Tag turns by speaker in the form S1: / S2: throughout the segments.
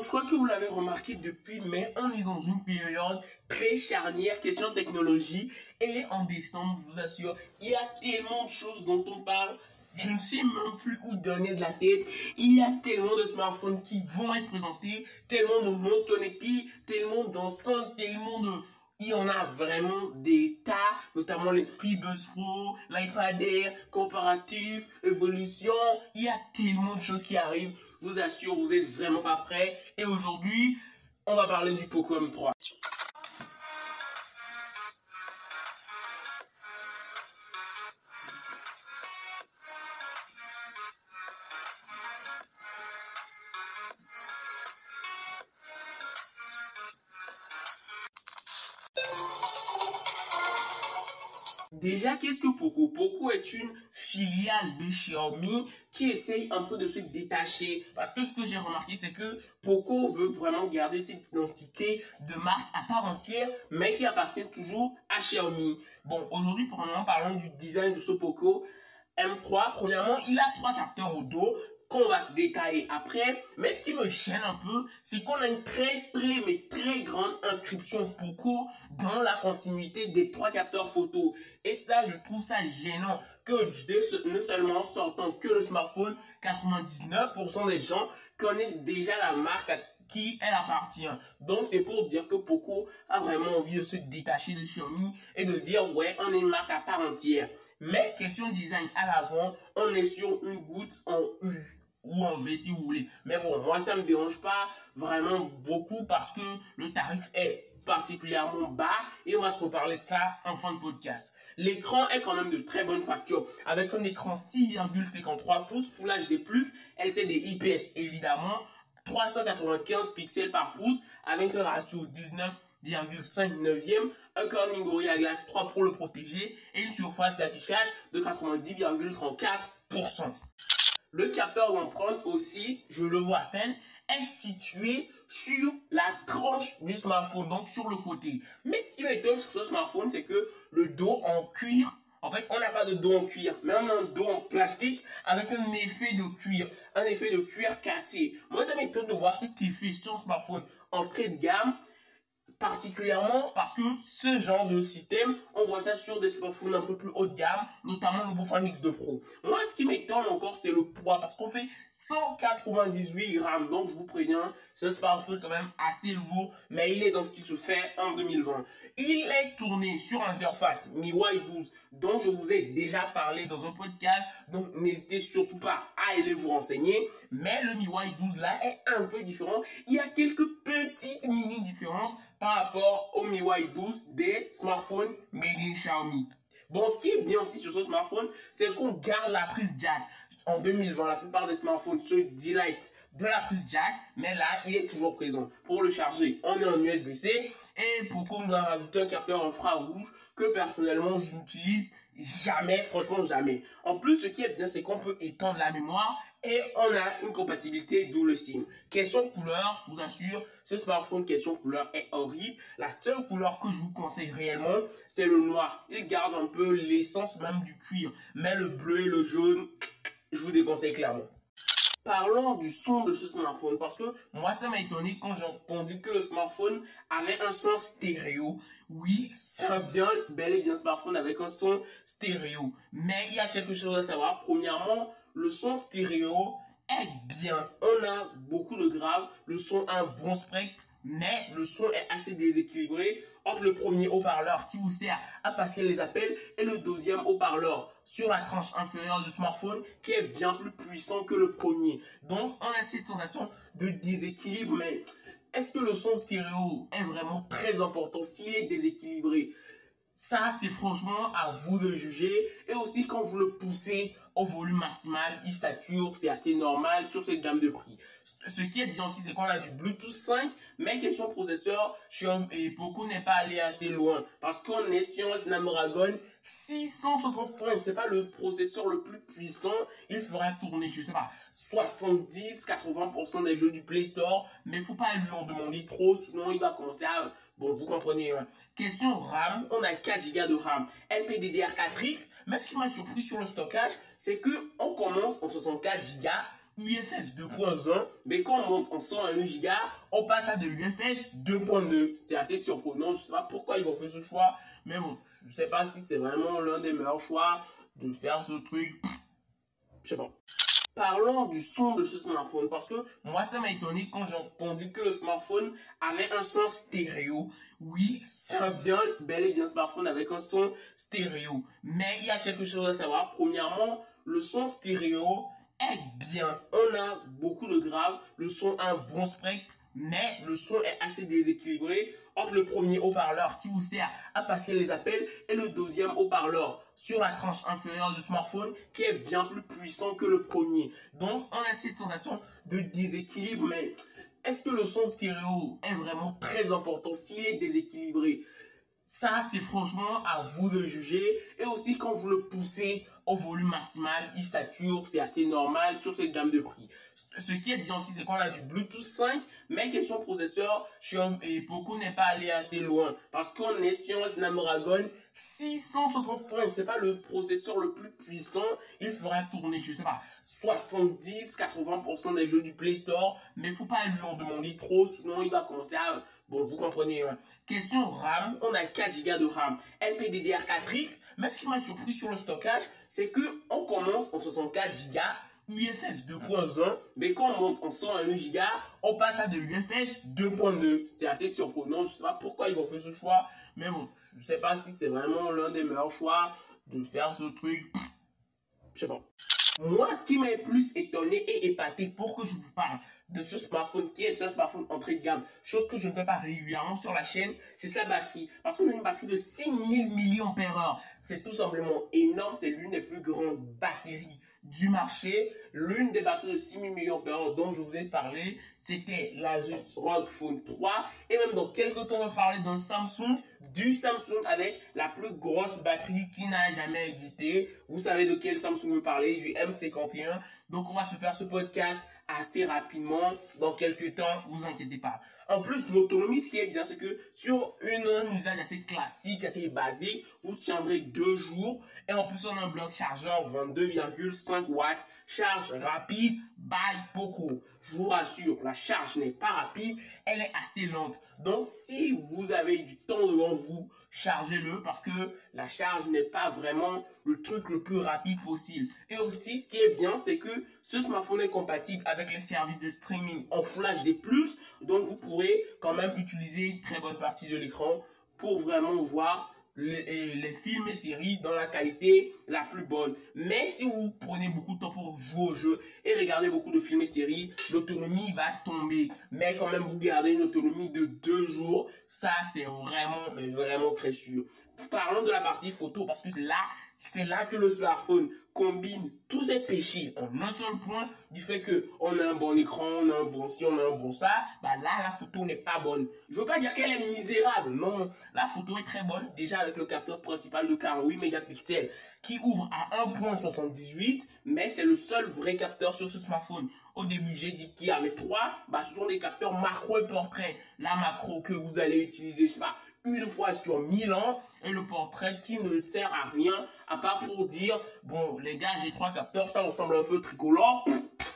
S1: Je crois que vous l'avez remarqué depuis mai, on est dans une période très charnière, question technologie. Et en décembre, je vous assure, il y a tellement de choses dont on parle. Je ne sais même plus où donner de la tête. Il y a tellement de smartphones qui vont être présentés, tellement de montres connectées, tellement d'enceintes, tellement de il y en a vraiment des tas, notamment les FreeBuds Pro, l'iPad Air, comparatif, évolution. Il y a tellement de choses qui arrivent. Je vous assure, vous êtes vraiment pas prêts. Et aujourd'hui, on va parler du Poco M3. Déjà, qu'est-ce que Poco Poco est une filiale de Xiaomi qui essaye un peu de se détacher? Parce que ce que j'ai remarqué, c'est que Poco veut vraiment garder cette identité de marque à part entière, mais qui appartient toujours à Xiaomi. Bon, aujourd'hui, premièrement, parlons du design de ce Poco M3. Premièrement, il a trois capteurs au dos qu'on va se détailler après. Mais ce qui me gêne un peu, c'est qu'on a une très très mais très grande inscription Poco dans la continuité des trois capteurs photo. Et ça, je trouve ça gênant que ne seulement sortant que le smartphone, 99% des gens connaissent déjà la marque à qui elle appartient. Donc c'est pour dire que Poco a vraiment envie de se détacher de Xiaomi et de dire ouais, on est une marque à part entière. Mais question design à l'avant, on est sur une goutte en U ou en V si vous voulez. Mais bon, moi ça me dérange pas vraiment beaucoup parce que le tarif est particulièrement bas et on va se reparler de ça en fin de podcast. L'écran est quand même de très bonne facture avec un écran 6,53 pouces Full HD+, LCD IPS évidemment, 395 pixels par pouce avec un ratio 19,5 neuvième, un Corning Gorilla Glass 3 pour le protéger et une surface d'affichage de 90,34%. Le capteur d'empreinte aussi, je le vois à peine, est situé sur la tranche du smartphone, donc sur le côté. Mais ce qui m'étonne sur ce smartphone, c'est que le dos en cuir, en fait, on n'a pas de dos en cuir, mais on a un dos en plastique avec un effet de cuir, un effet de cuir cassé. Moi, ça m'étonne de voir cet effet sur smartphone entrée de gamme particulièrement parce que ce genre de système, on voit ça sur des smartphones un peu plus haut de gamme, notamment le Bofan X2 Pro. Moi, ce qui m'étonne encore, c'est le poids, parce qu'on fait 198 grammes. Donc, je vous préviens, ce smartphone quand même assez lourd, mais il est dans ce qui se fait en 2020. Il est tourné sur interface MIUI 12, dont je vous ai déjà parlé dans un podcast, donc n'hésitez surtout pas à aller vous renseigner. Mais le MIUI 12 là est un peu différent. Il y a quelques petites mini différences par rapport au MIUI 12 des smartphones made in Xiaomi. Bon, ce qui est bien aussi sur ce smartphone, c'est qu'on garde la prise jack. En 2020, la plupart des smartphones se delight de la prise jack, mais là, il est toujours présent. Pour le charger, on est en USB-C et qu'on nous a rajouté un capteur infrarouge que personnellement, je n'utilise jamais, franchement jamais. En plus, ce qui est bien, c'est qu'on peut étendre la mémoire et on a une compatibilité double SIM. Question couleur, je vous assure, ce smartphone question couleur est horrible. La seule couleur que je vous conseille réellement, c'est le noir. Il garde un peu l'essence même du cuir. Mais le bleu et le jaune, je vous déconseille clairement. Parlons du son de ce smartphone parce que moi ça m'a étonné quand j'ai entendu que le smartphone avait un son stéréo. Oui, c'est un bien, bel et bien smartphone avec un son stéréo. Mais il y a quelque chose à savoir. Premièrement, le son stéréo est bien. On a beaucoup de graves, le son a un bon spectre, mais le son est assez déséquilibré entre le premier haut-parleur qui vous sert à passer les appels et le deuxième haut-parleur sur la tranche inférieure du smartphone qui est bien plus puissant que le premier. Donc, on a cette sensation de déséquilibre, mais est-ce que le son stéréo est vraiment très important? S'il est déséquilibré ça, c'est franchement à vous de juger. Et aussi, quand vous le poussez au volume maximal, il sature, c'est assez normal sur cette gamme de prix. Ce qui est bien aussi, c'est qu'on a du Bluetooth 5, mais question processeur, Xiaomi Poco n'est pas allé assez loin. Parce qu'on est sur un Snapdragon 665. C'est pas le processeur le plus puissant. Il fera tourner, je sais pas, 70, 80% des jeux du Play Store. Mais faut pas lui en demander trop, sinon il va commencer à, bon, vous comprenez, hein. Question RAM, on a 4 Go de RAM, LPDDR4X. Mais ce qui m'a surpris sur le stockage, c'est que on commence en 64 Go UFS 2.1, mais quand on monte en 101 Go, on passe à de l'UFS 2.2. C'est assez surprenant, je sais pas pourquoi ils ont fait ce choix, mais bon, je sais pas si c'est vraiment l'un des meilleurs choix de faire ce truc. Je sais pas. Parlons du son de ce smartphone parce que moi ça m'a étonné quand j'ai entendu que le smartphone avait un son stéréo. Oui, c'est un bien bel et bien smartphone avec un son stéréo. Mais il y a quelque chose à savoir. Premièrement, le son stéréo est bien. On a beaucoup de graves, le son a un bon spectre, mais le son est assez déséquilibré entre le premier haut-parleur qui vous sert à passer les appels et le deuxième haut-parleur sur la tranche inférieure du smartphone qui est bien plus puissant que le premier. Donc, on a cette sensation de déséquilibre, mais est-ce que le son stéréo est vraiment très important? S'il est déséquilibré ça, c'est franchement à vous de juger. Et aussi, quand vous le poussez au volume maximal, il sature, c'est assez normal sur cette gamme de prix. Ce qui est bien aussi, c'est qu'on a du Bluetooth 5, mais question processeur, Xiaomi Poco n'est pas allé assez loin. Parce qu'on est sur un Snapdragon 665. C'est pas le processeur le plus puissant. Il fera tourner, je sais pas, 70-80% des jeux du Play Store. Mais faut pas lui en demander trop, sinon il va commencer à Bon, vous comprenez. Hein. Question RAM, on a 4 Go de RAM, LPDDR4X, mais ce qui m'a surpris sur le stockage, c'est que on commence en 64 Go, UFS 2.1, mais quand on monte en 101 Go, on passe à de l'UFS 2.2. C'est assez surprenant, je sais pas pourquoi ils ont fait ce choix, mais bon, je sais pas si c'est vraiment l'un des meilleurs choix de faire ce truc. Je sais pas. Moi, ce qui m'a plus étonné et épaté pour que je vous parle de ce smartphone qui est un smartphone entrée de gamme, chose que je ne fais pas régulièrement sur la chaîne, c'est sa batterie. Parce qu'on a une batterie de 6000 mAh. C'est tout simplement énorme, c'est l'une des plus grandes batteries du marché. L'une des batteries de 6000 mAh dont je vous ai parlé, c'était l'Asus ROG Phone 3. Et même dans quelques temps, on va parler d'un Samsung, du Samsung avec la plus grosse batterie qui n'a jamais existé. Vous savez de quel Samsung je parler, du M51. Donc on va se faire ce podcast assez rapidement dans quelques temps, vous inquiétez pas. En plus, l'autonomie, ce qui est bien, c'est que sur une, un usage assez classique, assez basique, vous tiendrez deux jours. Et en plus, on a un bloc chargeur 22,5 watts, charge rapide, by Poco. Je vous rassure, la charge n'est pas rapide, elle est assez lente. Donc, si vous avez du temps devant vous, chargez-le parce que la charge n'est pas vraiment le truc le plus rapide possible. Et aussi, ce qui est bien, c'est que ce smartphone est compatible avec les services de streaming en Full HD+, donc vous pourrez quand même utiliser une très bonne partie de l'écran pour vraiment voir les, films et séries dans la qualité la plus bonne. Mais si vous prenez beaucoup de temps pour jouer au jeu et regarder beaucoup de films et séries, l'autonomie va tomber. Mais quand même, vous gardez une autonomie de deux jours. Ça, c'est vraiment, vraiment très sûr. Parlons de la partie photo parce que là c'est là que le smartphone combine tous ces péchés en un seul point du fait que on a un bon écran, on a un bon si, on a un bon ça, bah là la photo n'est pas bonne. Je veux pas dire qu'elle est misérable, non, la photo est très bonne déjà avec le capteur principal de 48 mégapixels qui ouvre à 1.78, mais c'est le seul vrai capteur sur ce smartphone. Au début, j'ai dit qu'il y avait trois, bah ce sont des capteurs macro et portrait. La macro que vous allez utiliser, je sais pas, une fois sur mille ans et le portrait qui ne sert à rien à part pour dire bon les gars j'ai trois capteurs ça ressemble un peu tricolore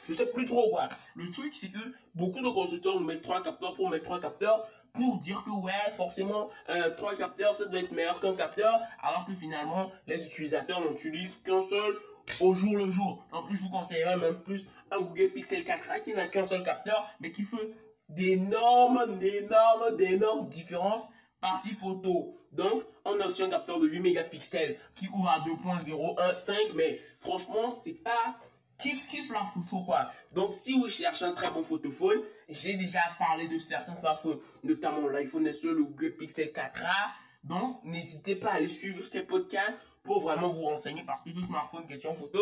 S1: je sais plus trop quoi. Le truc c'est que beaucoup de constructeurs mettent trois capteurs pour mettre trois capteurs pour dire que ouais forcément euh, trois capteurs ça doit être meilleur qu'un capteur alors que finalement les utilisateurs n'utilisent qu'un seul au jour le jour. En plus je vous conseillerais même plus un Google Pixel 4a qui n'a qu'un seul capteur mais qui fait d'énormes d'énormes d'énormes différences Partie photo. Donc, on a aussi un capteur de 8 mégapixels qui ouvre à 2.015, mais franchement, c'est pas kiff kiff la photo quoi. Donc, si vous cherchez un très bon photophone, j'ai déjà parlé de certains smartphones, notamment l'iPhone SE, le Google Pixel 4a. Donc, n'hésitez pas à aller suivre ces podcasts pour vraiment vous renseigner parce que ce smartphone question photo,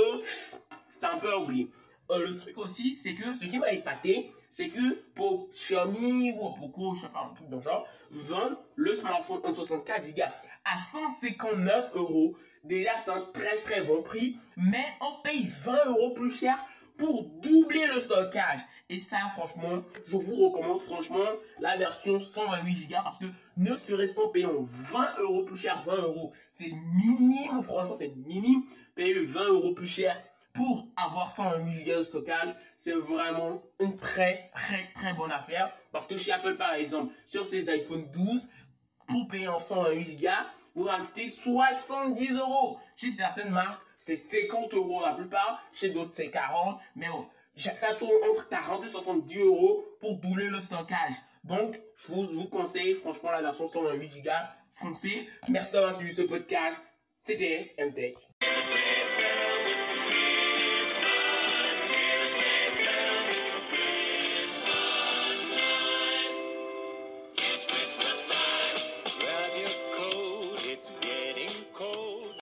S1: c'est un peu oublié. Le truc aussi, c'est que ce qui m'a épaté, c'est que pour Xiaomi ou Poco, je sais pas, un truc dans genre, vendent le smartphone en 64 Go à 159 euros. Déjà, c'est un très très bon prix, mais on paye 20 euros plus cher pour doubler le stockage. Et ça, franchement, je vous recommande franchement la version 128 Go parce que ne serait-ce pas payant 20 euros plus cher, 20 euros, c'est minime, franchement, c'est minime. Payer 20 euros plus cher pour avoir 128 Go de stockage, c'est vraiment une très, très, très bonne affaire. Parce que chez Apple, par exemple, sur ces iPhone 12, pour payer en 128 Go, vous rajoutez 70 euros. Chez certaines marques, c'est 50 euros la plupart. Chez d'autres, c'est 40. Mais bon, ça tourne entre 40 et 70 euros pour doubler le stockage. Donc, je vous, conseille franchement la version 128 Go. Foncez. Merci d'avoir suivi ce podcast. C'était MTech.